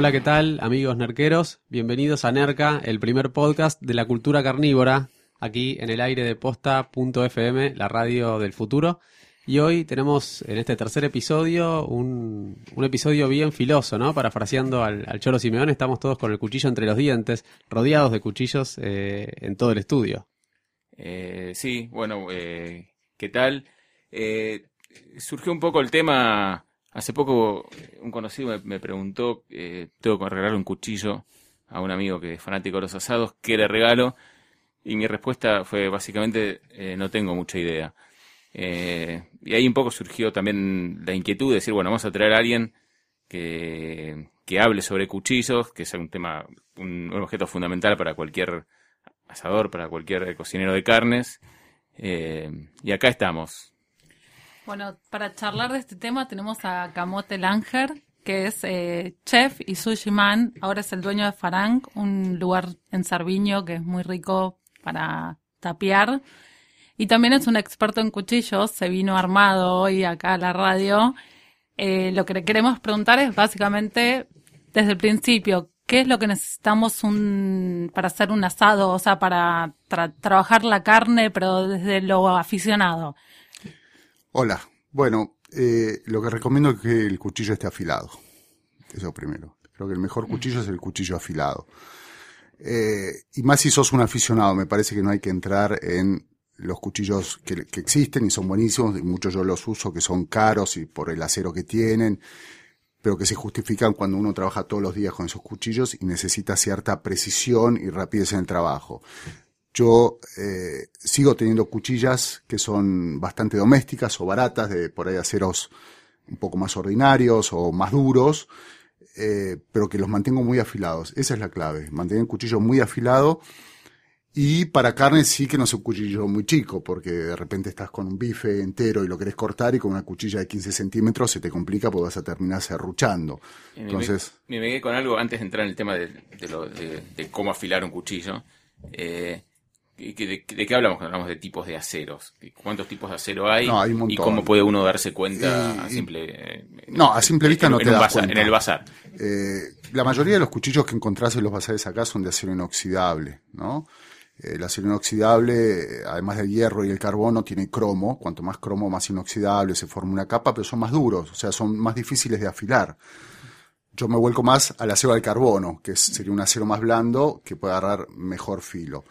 Hola, ¿qué tal, amigos nerqueros? Bienvenidos a Nerca, el primer podcast de la cultura carnívora, aquí en el aire de posta.fm, la radio del futuro. Y hoy tenemos en este tercer episodio un, un episodio bien filoso, ¿no? Parafraseando al, al Choro Simeón, estamos todos con el cuchillo entre los dientes, rodeados de cuchillos eh, en todo el estudio. Eh, sí, bueno, eh, ¿qué tal? Eh, surgió un poco el tema Hace poco un conocido me, preguntó, eh, tengo que regalar un cuchillo a un amigo que es fanático de los asados, ¿qué le regalo? Y mi respuesta fue básicamente, eh, no tengo mucha idea. Eh, y ahí un poco surgió también la inquietud de decir, bueno, vamos a traer a alguien que, hable sobre cuchillos, que es un tema, un, un objeto fundamental para cualquier asador, para cualquier cocinero de carnes. Eh, y acá estamos, bueno, para charlar de este tema tenemos a Camote Langer, que es eh, chef y sushi man. Ahora es el dueño de Farang, un lugar en Sarviño que es muy rico para tapear. Y también es un experto en cuchillos. Se vino armado hoy acá a la radio. Eh, lo que le queremos preguntar es básicamente desde el principio, ¿qué es lo que necesitamos un, para hacer un asado? O sea, para tra trabajar la carne, pero desde lo aficionado. Hola. Bueno, eh, lo que recomiendo es que el cuchillo esté afilado. Eso primero. Creo que el mejor cuchillo es el cuchillo afilado. Eh, y más si sos un aficionado, me parece que no hay que entrar en los cuchillos que, que, existen y son buenísimos, y muchos yo los uso que son caros y por el acero que tienen, pero que se justifican cuando uno trabaja todos los días con esos cuchillos y necesita cierta precisión y rapidez en el trabajo. Yo eh, sigo teniendo cuchillas que son bastante domésticas o baratas, de por ahí aceros un poco más ordinarios o más duros, eh, pero que los mantengo muy afilados. Esa es la clave, mantener el cuchillo muy afilado. Y para carne sí que no es un cuchillo muy chico, porque de repente estás con un bife entero y lo querés cortar y con una cuchilla de 15 centímetros se te complica porque vas a terminar serruchando. Entonces... Me, me con algo antes de entrar en el tema de, de, lo, de, de cómo afilar un cuchillo. Eh, ¿De, ¿De, qué hablamos cuando hablamos de tipos de aceros? ¿Cuántos tipos de acero hay? No, hay un ¿Y cómo puede uno darse cuenta a simple No, a simple vista en, no te en das bazar, cuenta. En el bazar. Eh, la mayoría de los cuchillos que encontrás en los bazares acá son de acero inoxidable, ¿no? Eh, el acero inoxidable, además del hierro y el carbono, tiene cromo. Cuanto más cromo, más inoxidable, se forma una capa, pero son más duros, o sea, son más difíciles de afilar. Yo me vuelco más al acero al carbono, que sería un acero más blando que puede agarrar mejor filo.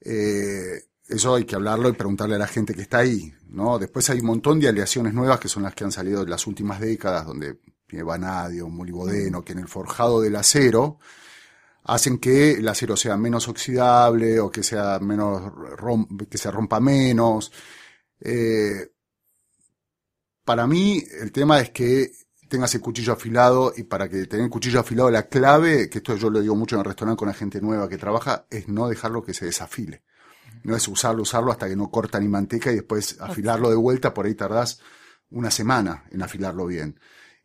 Eh, eso hay que hablarlo y preguntarle a la gente que está ahí, ¿no? Después hay un montón de aleaciones nuevas que son las que han salido en las últimas décadas, donde tiene vanadio, molibodeno, que en el forjado del acero hacen que el acero sea menos oxidable o que sea menos que se rompa menos. Eh, para mí el tema es que tengas el cuchillo afilado y para que tener el cuchillo afilado la clave, que esto yo lo digo mucho en el restaurante con la gente nueva que trabaja, es no dejarlo que se desafile. No es usarlo, usarlo hasta que no corta ni manteca y después afilarlo de vuelta, por ahí tardás una semana en afilarlo bien.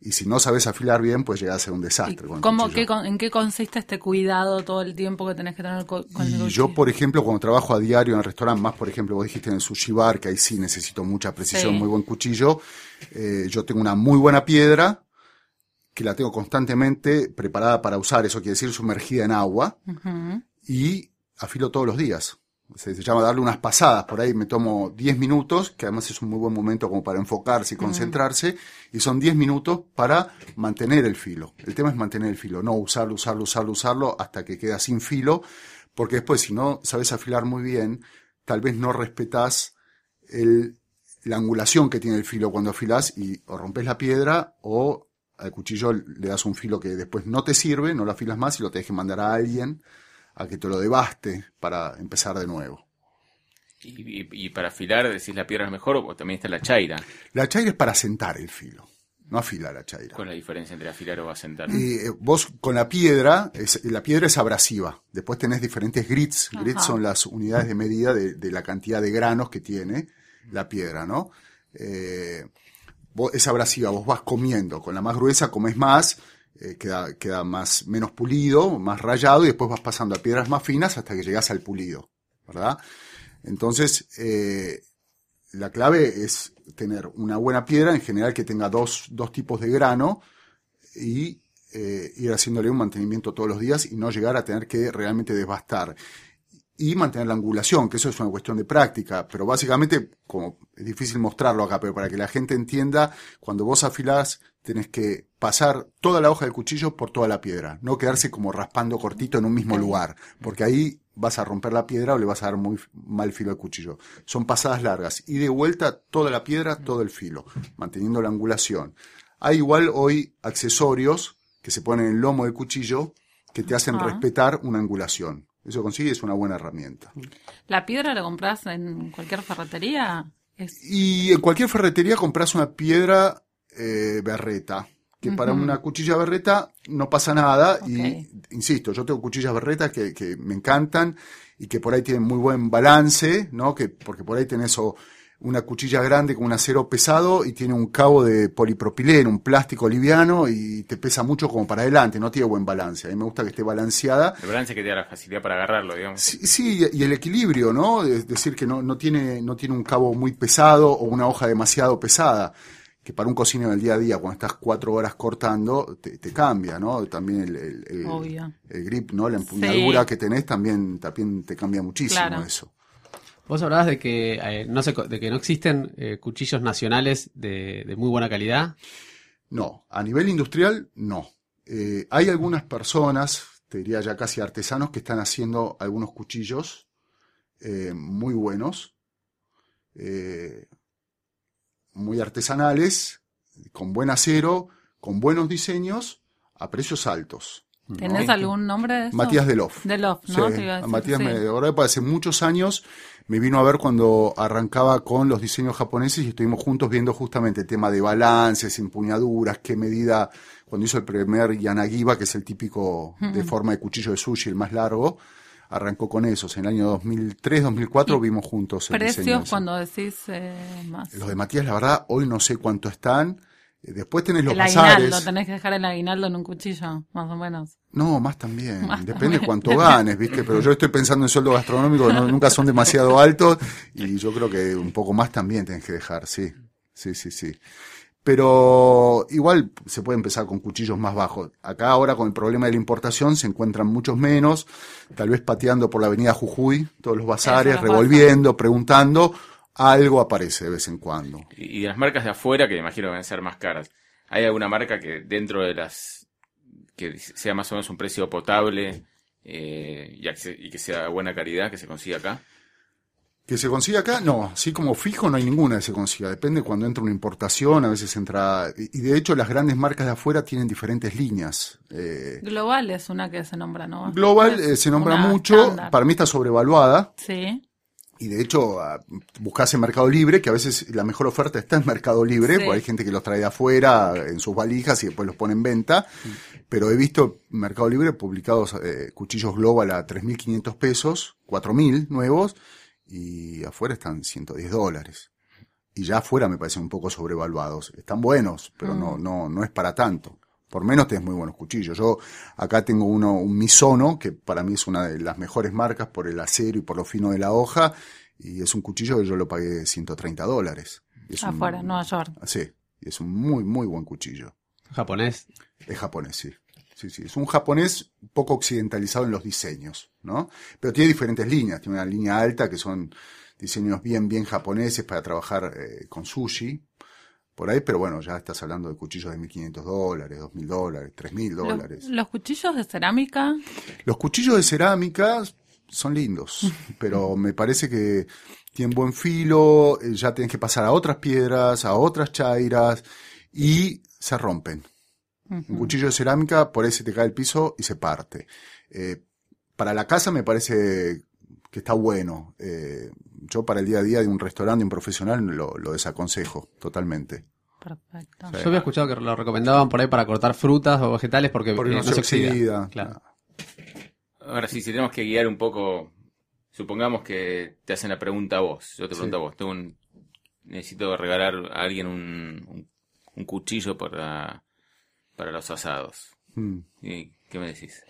Y si no sabes afilar bien, pues llega a ser un desastre. Con ¿Cómo, qué, ¿En qué consiste este cuidado todo el tiempo que tenés que tener con, con y el yo, por ejemplo, cuando trabajo a diario en el restaurante, más por ejemplo, vos dijiste en el sushi bar, que ahí sí necesito mucha precisión, Sí. muy buen cuchillo. Eh, yo tengo una muy buena piedra, que la tengo constantemente preparada para usar, eso quiere decir sumergida en agua, y afilo todos los días. Se, llama darle unas pasadas, por ahí me tomo 10 minutos, que además es un muy buen momento como para enfocarse y concentrarse, y son 10 minutos para mantener el filo. El tema es mantener el filo, no usarlo, usarlo, usarlo, usarlo hasta que queda sin filo, porque después si no sabes afilar muy bien, tal vez no respetás el, la angulación que tiene el filo cuando afilás y o rompes la piedra o al cuchillo le das un filo que después no te sirve, no lo afilas más y lo tenés que mandar a alguien a que te lo debaste para empezar de nuevo. Y, y- y para afilar, decís la piedra es mejor o también está la chaira. La chaira es para sentar el filo, no afila la chaira. ¿Cuál es la diferencia entre afilar o asentar? Y eh, vos con la piedra, es- la piedra es abrasiva. Después tenés diferentes grits. Grits son las unidades de medida de, de la cantidad de granos que tiene la piedra, ¿no? Eh, vos- es abrasiva, vos vas comiendo. Con la más gruesa comes más, eh, queda, queda más, menos pulido, más rayado, y después vas pasando a piedras más finas hasta que llegas al pulido, ¿verdad? Entonces, eh, la clave es tener una buena piedra, en general que tenga dos, dos tipos de grano, y eh, ir haciéndole un mantenimiento todos los días y no llegar a tener que realmente devastar. Y mantener la angulación, que eso es una cuestión de práctica, pero básicamente, como es difícil mostrarlo acá, pero para que la gente entienda, cuando vos afilás, tenés que pasar toda la hoja del cuchillo por toda la piedra, no quedarse como raspando cortito en un mismo lugar, porque ahí vas a romper la piedra o le vas a dar muy mal filo al cuchillo. Son pasadas largas y de vuelta toda la piedra, todo el filo, manteniendo la angulación. Hay igual hoy accesorios que se ponen en el lomo del cuchillo que te hacen respetar una angulación. Eso consigue es una buena herramienta. ¿La piedra la compras en cualquier ferretería? Es... Y en cualquier ferretería compras una piedra eh, berreta, que para una cuchilla berreta no pasa nada. Y insisto, yo tengo cuchillas berretas que, que me encantan y que por ahí tienen muy buen balance, ¿no? Que, porque por ahí tenés o una cuchilla grande con un acero pesado y tiene un cabo de polipropileno, un plástico liviano y te pesa mucho como para adelante, no tiene buen balance. A mí me gusta que esté balanceada El balance que te da la facilidad para agarrarlo, digamos. Sí, sí, y el equilibrio, ¿no? Es decir, que no, no, tiene, no tiene un cabo muy pesado o una hoja demasiado pesada, que para un cocinero del día a día, cuando estás cuatro horas cortando, te, te cambia, ¿no? También el, el, el- Obvio. el grip, ¿no? La empuñadura Sí. que tenés también, también te cambia muchísimo Claro. eso. Vos hablabas de que, eh, no se de que no existen eh, cuchillos nacionales de, muy buena calidad. No, a nivel industrial, no. Eh, hay algunas personas, te diría ya casi artesanos, que están haciendo algunos cuchillos muy buenos, muy artesanales, con buen acero, con buenos diseños, a precios altos. ¿Tenés algún nombre de eso? Matías Delof. Delof, ¿no? Sí, Te iba a decir, Matías sí. me, de verdad, hace muchos años me vino a ver cuando arrancaba con los diseños japoneses y estuvimos juntos viendo justamente el tema de balances, empuñaduras, qué medida, cuando hizo el primer Yanagiba, que es el típico de forma de cuchillo de sushi, el más largo, arrancó con esos. En el año 2003, 2004 ¿Y vimos juntos el Precios cuando decís eh, más. Los de Matías, la verdad, hoy no sé cuánto están. Después tenés los el aguinaldo, bazares. tenés que dejar el aguinaldo en un cuchillo, más o menos. No, más también. Más Depende también. cuánto ganes, ¿viste? Pero yo estoy pensando en sueldos gastronómicos que no- nunca son demasiado altos y yo creo que un poco más también tenés que dejar, sí. Sí, sí, sí. Pero igual se puede empezar con cuchillos más bajos. Acá ahora con el problema de la importación se encuentran muchos menos, tal vez pateando por la avenida Jujuy, todos los bazares, Eso, revolviendo, preguntando, algo aparece de vez en cuando. Y, de las marcas de afuera, que me imagino que van a ser más caras, ¿hay alguna marca que dentro de las. que sea más o menos un precio potable eh, y, que sea de buena calidad que se consiga acá? ¿Que se consiga acá? No, así como fijo no hay ninguna que se consiga. Depende cuando entra una importación, a veces entra... Y de hecho las grandes marcas de afuera tienen diferentes líneas. Eh, Global es una que se nombra, ¿no? Global eh, se nombra mucho, para mí está sobrevaluada. Sí. Y de hecho, ah, buscás en Mercado Libre, que a veces la mejor oferta está en Mercado Libre, Sí. porque hay gente que los trae de afuera en sus valijas y después los pone en venta. Pero he visto en Mercado Libre publicados eh, cuchillos Global a 3.500 pesos, 4.000 nuevos, y afuera están 110 dólares. Y ya afuera me parecen un poco sobrevaluados. Están buenos, pero no, no, no es para tanto. Por menos tenés muy buenos cuchillos. Yo acá tengo uno, un Misono, que para mí es una de las mejores marcas por el acero y por lo fino de la hoja. Y es un cuchillo que yo lo pagué 130 dólares. Es un- Afuera, en Nueva York. Sí, y es un muy, muy buen cuchillo. Japonés. Es japonés, sí. sí, sí. Es un japonés poco occidentalizado en los diseños, ¿no? Pero tiene diferentes líneas. Tiene una línea alta que son diseños bien, bien japoneses para trabajar eh, con sushi, por ahí, pero bueno, ya estás hablando de cuchillos de 1.500 dólares, 2.000 dólares, 3.000 Los, dólares. los cuchillos de cerámica, Los cuchillos de cerámica son lindos, pero me parece que tienen buen filo, eh, ya tienes que pasar a otras piedras, a otras chairas y se rompen. Un cuchillo de cerámica, por ahí se te cae el piso y se parte. Eh, para la casa me parece que está bueno. Eh, yo para el día a día de un restaurante, de un profesional, lo, lo desaconsejo totalmente. perfecto. Sí. Yo había escuchado que lo recomendaban por ahí para cortar frutas o vegetales porque, Porque eh, no, se oxida. Claro. Ahora sí, si tenemos que guiar un poco, supongamos que te hacen la pregunta a vos, yo te pregunto a vos, tengo un- necesito regalar a alguien un, un- un cuchillo para, para los asados. Mm. ¿Y ¿Qué me decís?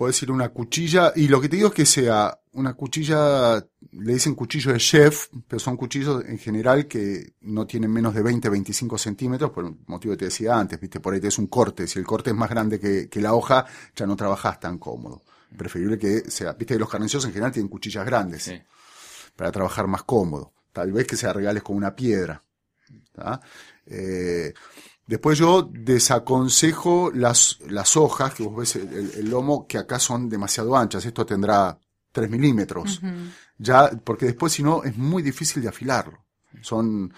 Puedes ir una cuchilla, y lo que te digo es que sea una cuchilla, le dicen cuchillo de chef, pero son cuchillos en general que no tienen menos de 20, 25 centímetros, por el motivo que te decía antes, viste, por ahí te es un corte, si el corte es más grande que, que la hoja, ya no trabajas tan cómodo. Preferible que sea, viste que los carnicieros en general tienen cuchillas grandes, Sí. para trabajar más cómodo. Tal vez que sea regales con una piedra. ¿tá? Eh, después yo desaconsejo las, las hojas, que vos ves el, el- el lomo, que acá son demasiado anchas. Esto tendrá 3 milímetros. Ya, porque después si no es muy difícil de afilarlo. Son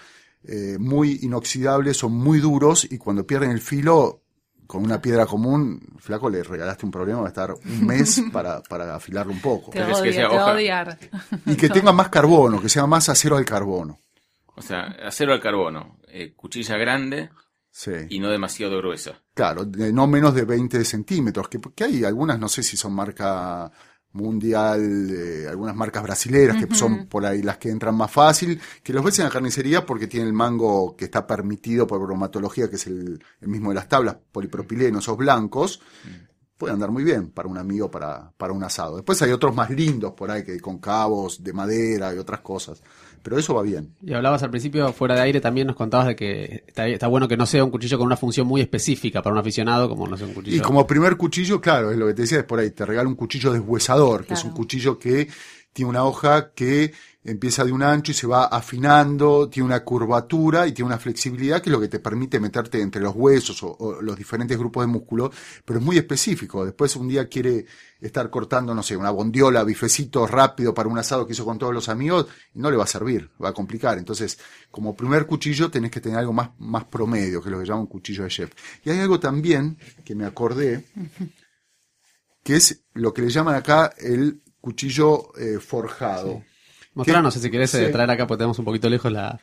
eh, muy inoxidables, son muy duros y cuando pierden el filo con una piedra común, flaco, le regalaste un problema, va a estar un mes para, para afilarlo un poco. Te ¿Querés que sea te hoja? odiar. Y que tenga más carbono, que sea más acero al carbono. O sea, acero al carbono, eh, cuchilla grande Sí. y no demasiado gruesa. Claro, de no menos de 20 centímetros, que, que hay algunas, no sé si son marca mundial, eh, algunas marcas brasileras que son por ahí las que entran más fácil, que los ves en la carnicería porque tiene el mango que está permitido por bromatología, que es el, el mismo de las tablas, polipropileno, esos blancos, puede andar muy bien para un amigo, para, para un asado. Después hay otros más lindos por ahí, que con cabos de madera y otras cosas, pero eso va bien. Y hablabas al principio, fuera de aire, también nos contabas de que está, está bueno que no sea un cuchillo con una función muy específica para un aficionado, como no sé, un cuchillo. Y como primer cuchillo, claro, es lo que te decía, es por ahí, te regala un cuchillo deshuesador, que es un Claro. cuchillo que tiene una hoja que empieza de un ancho y se va afinando, tiene una curvatura y tiene una flexibilidad que es lo que te permite meterte entre los huesos o, o los diferentes grupos de músculo, pero es muy específico. Después un día quiere estar cortando, no sé, una bondiola, bifecito rápido para un asado que hizo con todos los amigos y no le va a servir, va a complicar. Entonces, como primer cuchillo tenés que tener algo más, más promedio, que es lo que llaman cuchillo de chef. Y hay algo también que me acordé, que es lo que le llaman acá el cuchillo eh, forjado. Mostranos, si querés eh, Sí. traer acá, porque tenemos un poquito lejos la,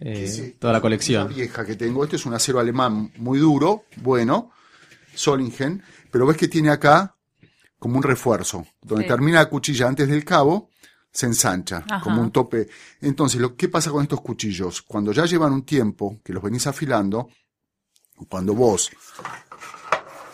eh, Sí. toda la colección. vieja que tengo. Este es un acero alemán muy duro, bueno, Solingen, pero ves que tiene acá como un refuerzo. Donde Sí. termina la cuchilla antes del cabo, se ensancha, Ajá. como un tope. Entonces, lo ¿qué pasa con estos cuchillos? Cuando ya llevan un tiempo que los venís afilando, cuando vos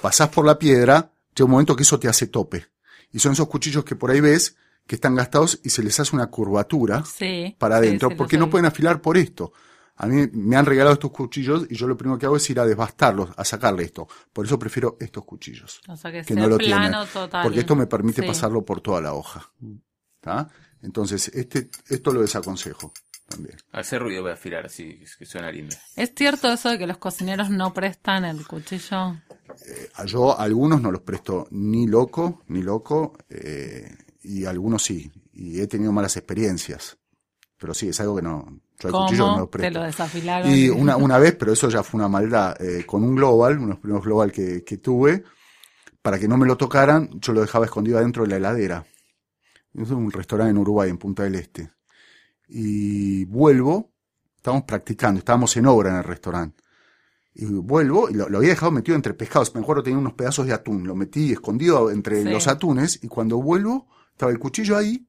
pasás por la piedra, llega un momento que eso te hace tope. Y son esos cuchillos que por ahí ves que están gastados y se les hace una curvatura Sí. para sí, adentro, sí, porque no pueden afilar por esto. A mí me han regalado estos cuchillos y yo lo primero que hago es ir a devastarlos, a sacarle esto. Por eso prefiero estos cuchillos, O sea, que, que sea no lo tienen. plano total. Porque esto me permite Sí. pasarlo por toda la hoja. ¿Tá? Entonces, este, esto lo desaconsejo también. Hacer ruido voy a afilar, así que suena lindo. ¿Es cierto eso de que los cocineros no prestan el cuchillo? A Yo a algunos no los presto ni loco, ni loco, eh, y algunos sí. Y he tenido malas experiencias. Pero sí, es algo que no. Yo al cuchillo no ¿Cómo te lo desafilaron? Y una, una vez, pero eso ya fue una maldad, eh, con un global, unos primeros global que, que tuve, para que no me lo tocaran, yo lo dejaba escondido adentro de la heladera. Es un restaurante en Uruguay, en Punta del Este. Y vuelvo, estábamos practicando, estábamos en obra en el restaurante. Y vuelvo, y lo, lo había dejado metido entre pescados. Me acuerdo tenía unos pedazos de atún, lo metí escondido entre Sí. los atunes, y cuando vuelvo, estaba el cuchillo ahí,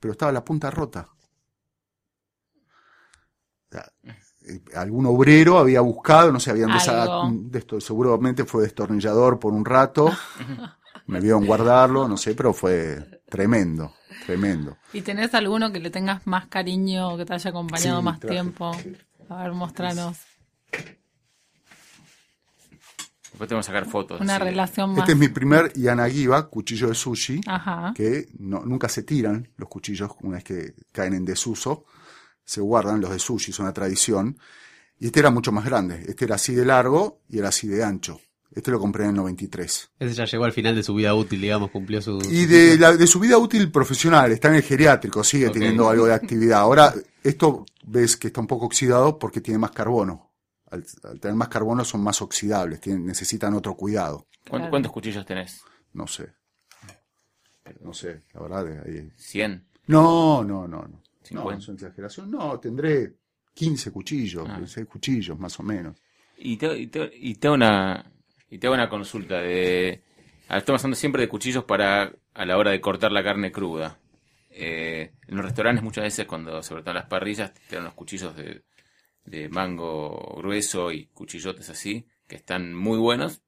pero estaba la punta rota. O sea, eh, algún obrero había buscado, no sé, habían desa- Algo. de esto, seguramente fue destornillador por un rato, me vieron guardarlo, no sé, pero fue tremendo, tremendo. ¿Y tenés alguno que le tengas más cariño, que te haya acompañado Sí, más traje. tiempo? A ver, mostranos. Después tenemos que sacar fotos. Una así relación más. Este es mi primer Yanagiba, cuchillo de sushi, Ajá. que no- nunca se tiran los cuchillos una vez que caen en desuso. Se guardan, los de sushi, es una tradición. Y este era mucho más grande. Este era así de largo y era así de ancho. Este lo compré en el 93. Ese ya llegó al final de su vida útil, digamos, cumplió su... Y de, la, de su vida útil profesional, está en el geriátrico, sigue teniendo algo de actividad. Ahora, esto ves que está un poco oxidado porque tiene más carbono. Al, al tener más carbono son más oxidables, tienen- necesitan otro cuidado. ¿Cuántos, Claro. cuántos cuchillos tenés? No sé. No sé, la verdad. de ahí- ¿100? No, no, no, no. No, 50. es una exageración. No, tendré 15 cuchillos, Ah. 16 cuchillos más o menos. Y te, y te- y te hago una, y te hago una consulta de... Estamos hablando siempre de cuchillos para a la hora de cortar la carne cruda. Eh, en los restaurantes muchas veces cuando sobre todo en las parrillas te dan los cuchillos de, de mango grueso y cuchillotes así, que están muy buenos.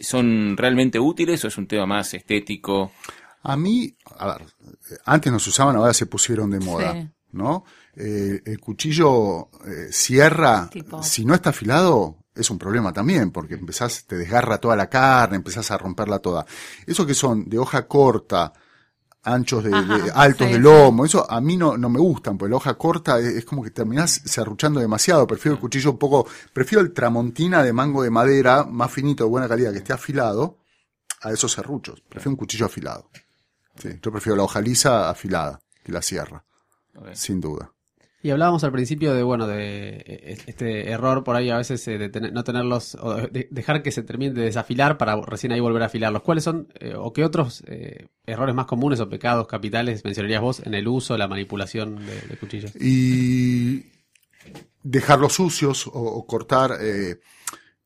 ¿Son realmente útiles o es un tema más estético? A mí, a ver, antes no se usaban, ahora se pusieron de moda, Sí. ¿no? Eh, el cuchillo eh, cierra, Tipo- si no está afilado, es un problema también, porque empezás, te desgarra toda la carne, empezás a romperla toda. Eso que son de hoja corta, anchos de, Ajá, de- altos sí, de sí. lomo, eso a mí no, no me gustan, porque la hoja corta es, es como que terminás serruchando demasiado, prefiero el cuchillo un poco, prefiero el tramontina de mango de madera, más finito, de buena calidad, que esté afilado, a esos serruchos, prefiero un cuchillo afilado. Sí, yo prefiero la hoja lisa afilada que la sierra, sin duda. Y hablábamos al principio de, bueno, de eh, este error por ahí a veces eh, de tener- no tenerlos, o de dejar que se terminen de desafilar para recién ahí volver a afilarlos. ¿Cuáles son, eh, o qué otros errores más comunes o pecados capitales mencionarías vos en el uso, la manipulación de, cuchillos? y dejarlos sucios o, cortar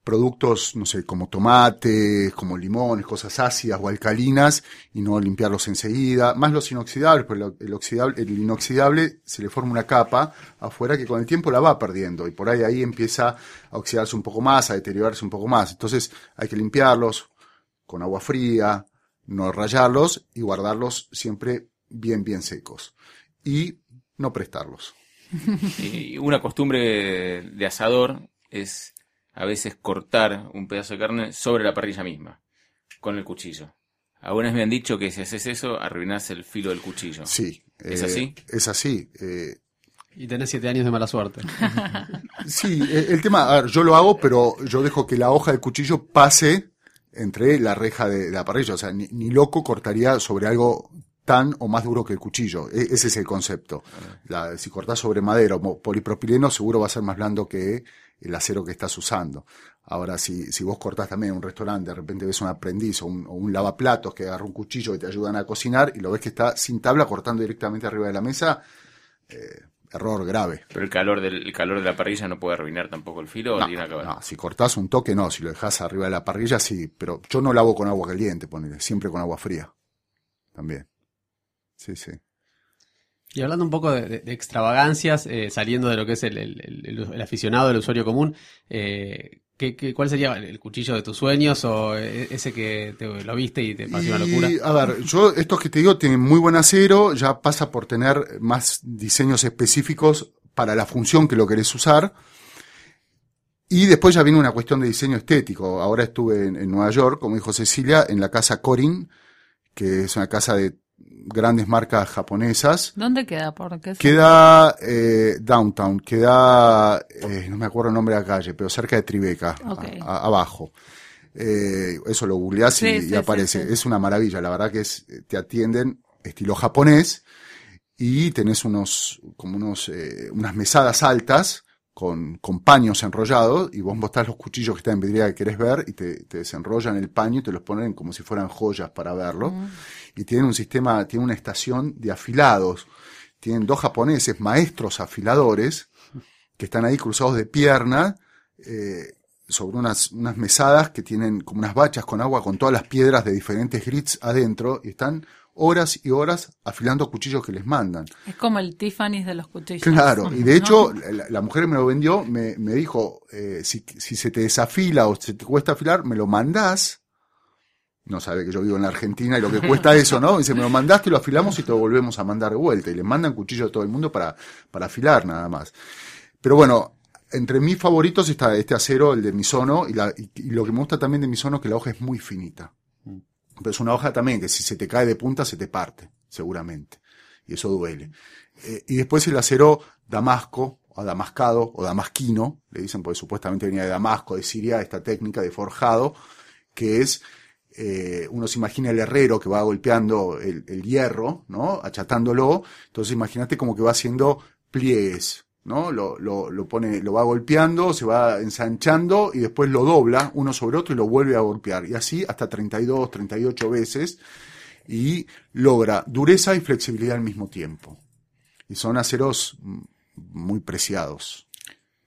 productos, no sé, como tomates, como limones, cosas ácidas o alcalinas y no limpiarlos enseguida. Más los inoxidables, lo- el, oxidable, el inoxidable se le forma una capa afuera que con el tiempo la va perdiendo y por ahí ahí empieza a oxidarse un poco más, a deteriorarse un poco más. Entonces hay que limpiarlos con agua fría, no rayarlos y guardarlos siempre bien, bien secos. Y no prestarlos. Una costumbre de asador es a veces cortar un pedazo de carne sobre la parrilla misma, con el cuchillo. Algunas me han dicho que si haces eso, arruinás el filo del cuchillo. Sí. ¿Es eh, así? Es así. eh, Y tenés siete años de mala suerte. sí, eh, el tema, a ver, yo lo hago, pero yo dejo que la hoja del cuchillo pase entre la reja de la parrilla. O sea, ni, ni loco cortaría sobre algo tan o más duro que el cuchillo. E- ese es el concepto. La- si cortás sobre madera o polipropileno, seguro va a ser más blando que el acero que estás usando. Ahora, si, si vos cortás también un restaurante, de repente ves un aprendiz o un, o un lavaplatos que agarra un cuchillo y te ayudan a cocinar y lo ves que está sin tabla cortando directamente arriba de la mesa, eh, error grave. Pero el calor, del, el calor de la parrilla no puede arruinar tampoco el filo. ¿o No, que ver? no, si cortás un toque no, si lo dejás arriba de la parrilla sí, pero yo no lavo con agua caliente, ponele, siempre con agua fría. También. Sí, sí. Y hablando un poco de, de- de extravagancias, eh, saliendo de lo que es el, el- el- el aficionado, el usuario común, eh, ¿qué, qué- cuál sería el cuchillo de tus sueños o eh, ese que te, lo viste y te pareció una locura? A ver, yo, estos que te digo tienen muy buen acero, ya pasa por tener más diseños específicos para la función que lo querés usar. Y después ya viene una cuestión de diseño estético. Ahora estuve en, en Nueva York, como dijo Cecilia, en la casa Corin, que es una casa de grandes marcas japonesas. ¿Dónde queda? Es- Queda eh, downtown, queda, eh, no me acuerdo el nombre de la calle, pero cerca de Tribeca, Ok. a- a- abajo. Eh, eso lo googleás y, Sí, y sí, aparece. sí. Es una maravilla, la verdad que es, te atienden estilo japonés y tenés unos, como unos, eh, unas mesadas altas con, con paños enrollados y vos mostrás los cuchillos que están en vidriera que querés ver y te, te desenrollan el paño y te los ponen como si fueran joyas para verlo. Y tienen un sistema, tienen una estación de afilados. Tienen dos japoneses, maestros afiladores, que están ahí cruzados de pierna, eh, sobre unas, unas mesadas que tienen como unas bachas con agua con todas las piedras de diferentes grits adentro y están horas y horas afilando cuchillos que les mandan. Es como el Tiffany's de los cuchillos. Claro, y de ¿no? hecho, la, la mujer que me lo vendió me, me dijo, eh, si, si se te desafila o se te cuesta afilar, me lo mandás. No sabe que yo vivo en la Argentina y lo que cuesta eso, ¿no? Dice, me lo mandaste, lo afilamos y te lo volvemos a mandar de vuelta. Y le mandan cuchillos a todo el mundo para, para afilar nada más. Pero bueno, entre mis favoritos está este acero, el de Misono, y, la- y- y lo que me gusta también de Misono es que la hoja es muy finita. Pero es una hoja también que si se te cae de punta se te parte, seguramente. Y eso duele. Eh, y después el acero damasco, o damascado, o damasquino, le dicen porque supuestamente venía de Damasco, de Siria, esta técnica de forjado, que es, eh, uno se imagina el herrero que va golpeando el, el hierro, ¿no? Achatándolo. Entonces imagínate como que va haciendo pliegues, ¿no? Lo, lo, lo pone, lo va golpeando, se va ensanchando y después lo dobla uno sobre otro y lo vuelve a golpear. Y así hasta 32, 38 veces y logra dureza y flexibilidad al mismo tiempo. Y son aceros muy preciados.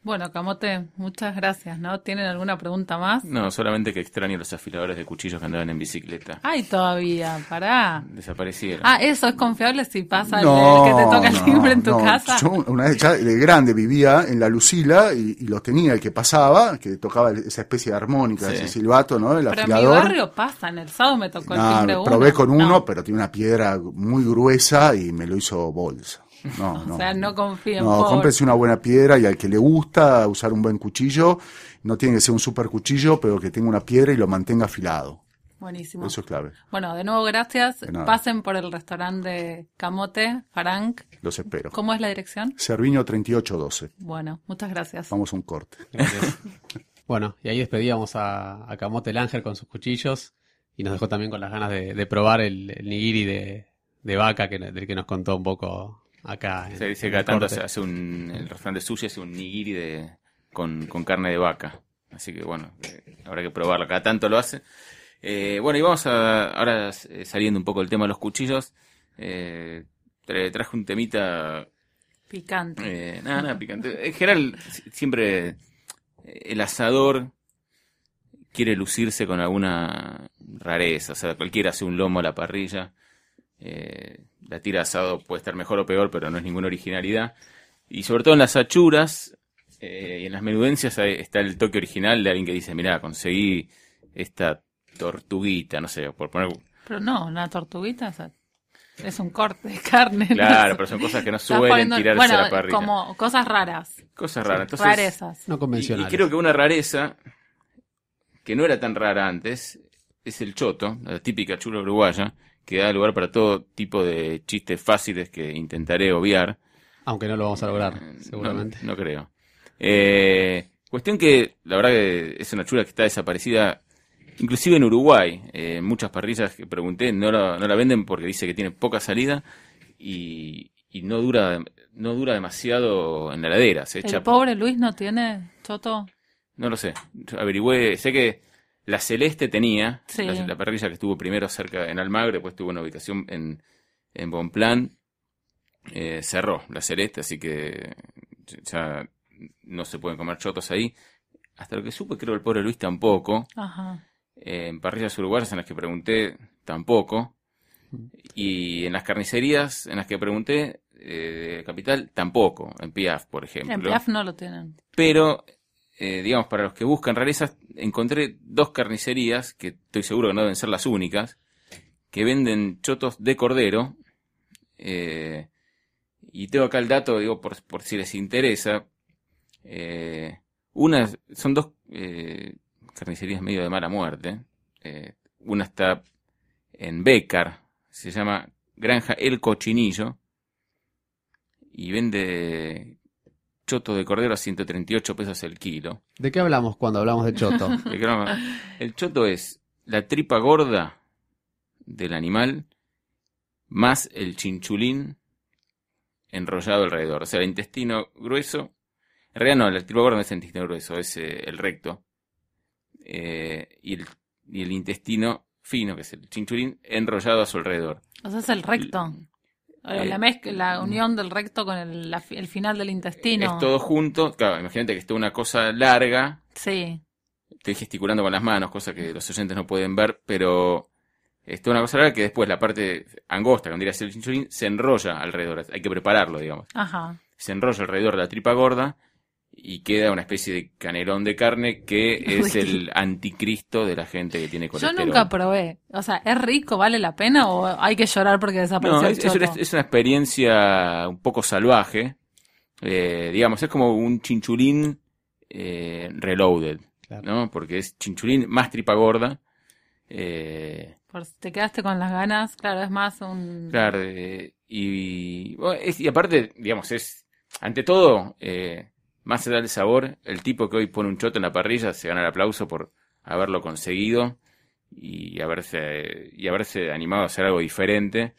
Bueno, Camote, muchas gracias, ¿no? ¿Tienen alguna pregunta más? No, solamente que extraño los afiladores de cuchillos que andaban en bicicleta. Ay, todavía, pará. Desaparecieron. Ah, eso es confiable si pasa el- No, el, que te toca el no, timbre en tu no. casa. Yo una vez ya de grande vivía en la Lucila y, y lo tenía el que pasaba, que tocaba esa especie de armónica, Sí. ese silbato, ¿no? El Pero en mi afilador. barrio pasa, en el sábado me tocó el No, timbre uno. probé con uno, No, pero tiene una piedra muy gruesa y me lo hizo bolsa. No, O no. sea, no confíen, No, por- cómprese una buena piedra y al que le gusta usar un buen cuchillo, no tiene que ser un super cuchillo, pero que tenga una piedra y lo mantenga afilado. Buenísimo. Eso es clave. Bueno, de nuevo, gracias. De nada. Pasen por el restaurante de Camote, Farank. Los espero. ¿Cómo es la dirección? Cerviño 3812. Bueno, muchas gracias. Vamos a un corte. Gracias. bueno, y ahí despedíamos a, a Camote el Ángel con sus cuchillos y nos dejó también con las ganas de, de probar el, el nigiri de, de vaca que, del que nos contó un poco acá. Se dice que tanto corte. hace, un, el restaurante sushi hace un nigiri de, con, con carne de vaca. Así que bueno, eh, habrá que probarlo. Cada tanto lo hace. Eh, bueno, y vamos a, ahora eh, saliendo un poco del tema de los cuchillos. Eh, tra- traje un temita Picante. eh, nada, nada, picante. En general, si- siempre el asador quiere lucirse con alguna rareza. O sea, cualquiera hace un lomo a la parrilla. Eh, la tira de asado puede estar mejor o peor, pero no es ninguna originalidad. Y sobre todo en las achuras eh, y en las menudencias está el toque original de alguien que dice, mira, conseguí esta tortuguita, no sé, por poner... Pero no, una tortuguita o sea, es un corte de carne. Claro, pero son cosas que no suelen poniendo- tirarse bueno, a la parrilla. como cosas raras. Cosas raras. Entonces, Rarezas. No Y, y convencional. creo que una rareza, que no era tan rara antes, es el choto, la típica chula uruguaya, que da lugar para todo tipo de chistes fáciles que intentaré obviar. Aunque no lo vamos a lograr, Eh, seguramente. No, no creo. Eh, cuestión que la verdad que es una chula que está desaparecida, inclusive en Uruguay. Eh, muchas parrillas que pregunté no la, no la venden porque dice que tiene poca salida y, y no dura no dura demasiado en la heladera. Se echa El pobre Luis no tiene choto. no lo sé. Averigüé, sé que la Celeste tenía, Sí. la, la parrilla que estuvo primero cerca en Almagro, después tuvo una ubicación en, en Bonplan, eh, cerró la Celeste, así que ya no se pueden comer chotos ahí. Hasta lo que supe, creo el pobre Luis tampoco. Ajá. Eh, en parrillas uruguayas en las que pregunté, tampoco. Y en las carnicerías en las que pregunté, eh, de Capital, tampoco. En Piaf, por ejemplo. En Piaf no lo tienen. Pero, eh, digamos, para los que buscan rarezas, encontré dos carnicerías, que estoy seguro que no deben ser las únicas, que venden chotos de cordero. eh, y tengo acá el dato, digo, por, si les interesa. Eh, una, son dos carnicerías medio de mala muerte. Una está en Bécar, se llama Granja El Cochinillo. Y vende choto de cordero a 138 pesos el kilo. ¿De qué hablamos cuando hablamos de choto? El choto es la tripa gorda del animal más el chinchulín enrollado alrededor. O sea, el intestino grueso. En realidad no, la tripa gorda no es el intestino grueso, es eh, el recto. Eh, y, el, y el intestino fino, que es el chinchulín, enrollado a su alrededor. O sea, es el recto. Eh, la mezcla, la unión del recto con el, la el final del intestino. Es todo junto. Claro, imagínate que está una cosa larga, Sí. estoy gesticulando con las manos, cosa que los oyentes no pueden ver, pero es toda una cosa rara que después la parte angosta, cuando diría el chinchulín, se enrolla alrededor. Hay que prepararlo, digamos. Ajá. Se enrolla alrededor de la tripa gorda y queda una especie de canelón de carne que es el anticristo de la gente que tiene Yo colesterol. nunca probé. O sea, ¿es rico? ¿Vale la pena? ¿O hay que llorar porque desapareció No, el es, choto? una, es una experiencia un poco salvaje. Eh, digamos, es como un chinchulín eh, reloaded, Claro. ¿no? Porque es chinchulín más tripa gorda. Eh, Por si te quedaste con las ganas, claro, es más un... claro, eh, y, bueno, es- y aparte, digamos, es, ante todo, eh, más allá del sabor, el tipo que hoy pone un choto en la parrilla se gana el aplauso por haberlo conseguido y haberse, y haberse animado a hacer algo diferente.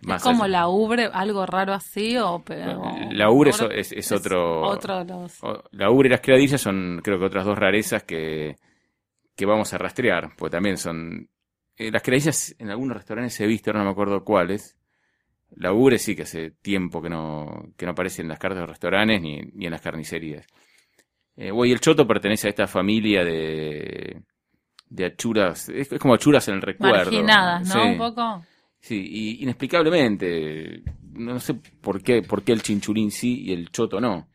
es como allá- la ubre, algo raro así o... o- La ubre es, es- es otro... Otro de los... o- La ubre y las criadillas son, creo que otras dos rarezas que, que vamos a rastrear, pues también son... eh, las criadillas en algunos restaurantes he visto, ahora no me acuerdo cuáles. La ubre sí que hace tiempo que no, que no aparece en las cartas de los restaurantes ni, ni en las carnicerías. Eh, bueno, y el choto pertenece a esta familia de, de achuras, es, es como achuras en el recuerdo. Marginadas, ¿no? Sí. Un poco... Sí, y inexplicablemente, no sé por qué, por qué el chinchulín sí y el choto no.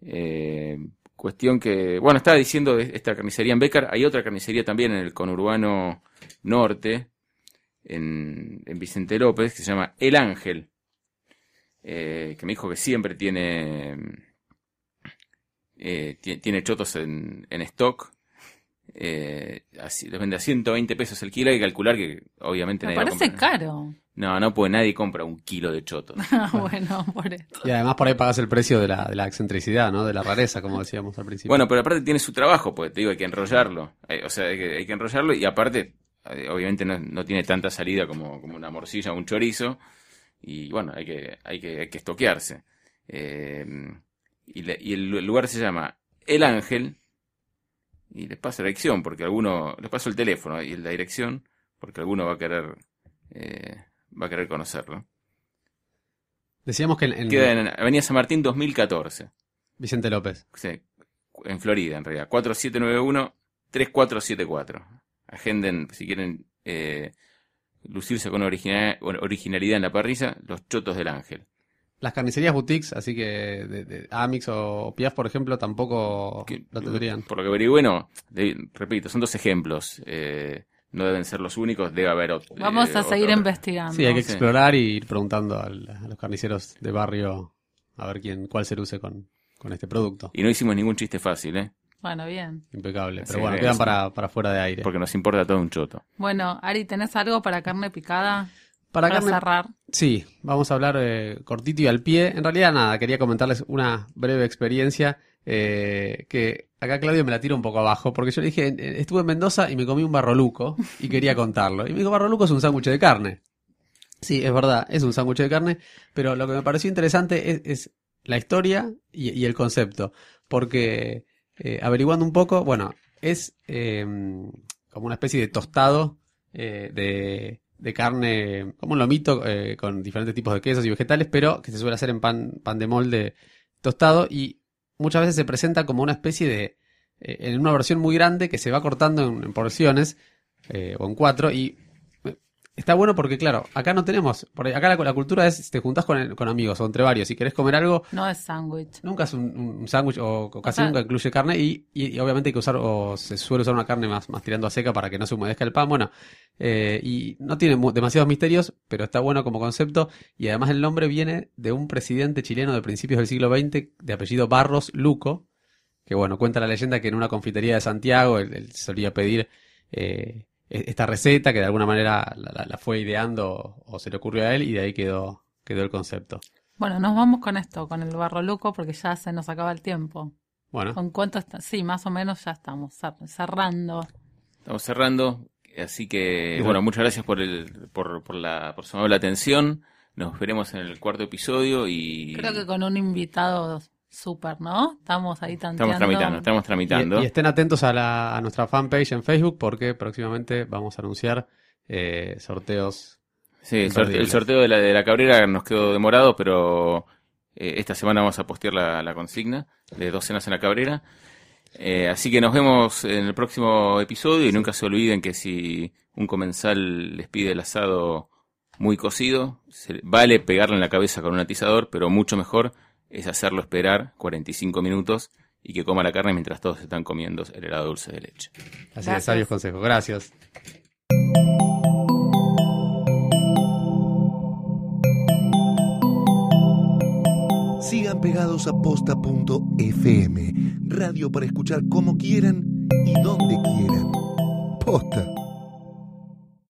Eh, cuestión que, bueno, estaba diciendo esta carnicería en Becar, hay otra carnicería también en el conurbano norte, en, en Vicente López, que se llama El Ángel, eh, que me dijo que siempre tiene, eh, ti- tiene chotos en, en stock. Eh, así, los vende a 120 pesos el kilo. Hay que calcular que obviamente Me nadie parece caro. No, no, pues nadie compra un kilo de chotos. Ah, bueno, por eso. Y además por ahí pagas el precio de la, de la excentricidad, ¿no? De la rareza, como decíamos al principio. Bueno, pero aparte tiene su trabajo, pues te digo, hay que enrollarlo. Eh, o sea, hay que, hay que enrollarlo y aparte, obviamente no, no tiene tanta salida como, como una morcilla o un chorizo. Y bueno, hay que, hay que, hay que estoquearse. Eh, y, le- y el lugar se llama El Ángel. Y les paso la dirección, porque alguno, les paso el teléfono y la dirección, porque alguno va a querer, eh, va a querer conocerlo. Decíamos que en, en Queda en Avenida San Martín 2014. Vicente López. Sí, en Florida, en realidad. 4791-3474. Agenden, si quieren eh, lucirse con origina- con originalidad en la parrilla, los chotos del ángel. Las carnicerías boutiques, así que de, de Amix o Piaf, por ejemplo, tampoco Que- lo tendrían. Por lo que averigüé, no. De- repito, son dos ejemplos. eh, no deben ser los únicos, debe haber otro. Vamos a seguir otro. investigando. Sí, hay que Sí. explorar y ir preguntando al- a los carniceros de barrio a ver quién, cuál se luce con, con este producto. Y no hicimos ningún chiste fácil, ¿eh? Bueno, bien. Impecable. Sí, Pero bueno, quedan para, para fuera de aire. Porque nos importa todo un choto. Bueno, Ari, ¿tenés algo para carne picada? Para Para, carne- cerrar. Sí, vamos a hablar eh, cortito y al pie. En realidad, nada, quería comentarles una breve experiencia eh, que acá Claudio me la tira un poco abajo, porque yo le dije, eh, estuve en Mendoza y me comí un barroluco y quería contarlo. Y me dijo, barroluco es un sándwich de carne. Sí, es verdad, es un sándwich de carne, pero lo que me pareció interesante es, es la historia y, y el concepto, porque eh, averiguando un poco, bueno, es eh, como una especie de tostado eh, de, de carne, como un lomito con diferentes tipos de quesos y vegetales, pero que se suele hacer en pan, pan de molde tostado y muchas veces se presenta como una especie de, en una versión muy grande que se va cortando en, porciones o en cuatro y está bueno porque claro, acá no tenemos, por ahí- acá la, la cultura es te juntás con, el- con amigos o entre varios, si querés comer algo, No es sándwich. Nunca es un, un sándwich o, o casi sea- nunca incluye carne y, y- y obviamente hay que usar o se suele usar una carne más, más tirando a seca para que no se humedezca el pan. Bueno, eh, y no tiene demasiados misterios, pero está bueno como concepto y además el nombre viene de un presidente chileno de principios del siglo XX de apellido Barros Luco, que bueno, cuenta la leyenda que en una confitería de Santiago él, él solía pedir eh, esta receta que de alguna manera la, la- la fue ideando o se le ocurrió a él y de ahí quedó, quedó el concepto. Bueno, nos vamos con esto, con el barro luco, porque ya se nos acaba el tiempo. Bueno, ¿Con cuánto está? Sí, más o menos ya estamos cer- cerrando. Estamos cerrando, así que bueno, muchas gracias por el, por, por la, por su amable atención. Nos veremos en el cuarto episodio y Creo que con un invitado súper, ¿no? Estamos ahí tanteando. estamos tramitando, estamos tramitando. Y, y estén atentos a, la, a nuestra fanpage en Facebook porque próximamente vamos a anunciar eh, sorteos. Sí, el, sorteo de la, de la cabrera nos quedó demorado, pero eh, esta semana vamos a postear la, la consigna de dos cenas en la cabrera. Eh, así que nos vemos en el próximo episodio y nunca se olviden que si un comensal les pide el asado muy cocido, se- vale pegarle en la cabeza con un atizador, pero mucho mejor es hacerlo esperar 45 minutos y que coma la carne mientras todos están comiendo el helado dulce de leche. Así de sabios consejos. Gracias. Sigan pegados a posta.fm, Radio para escuchar como quieran y donde quieran. Posta.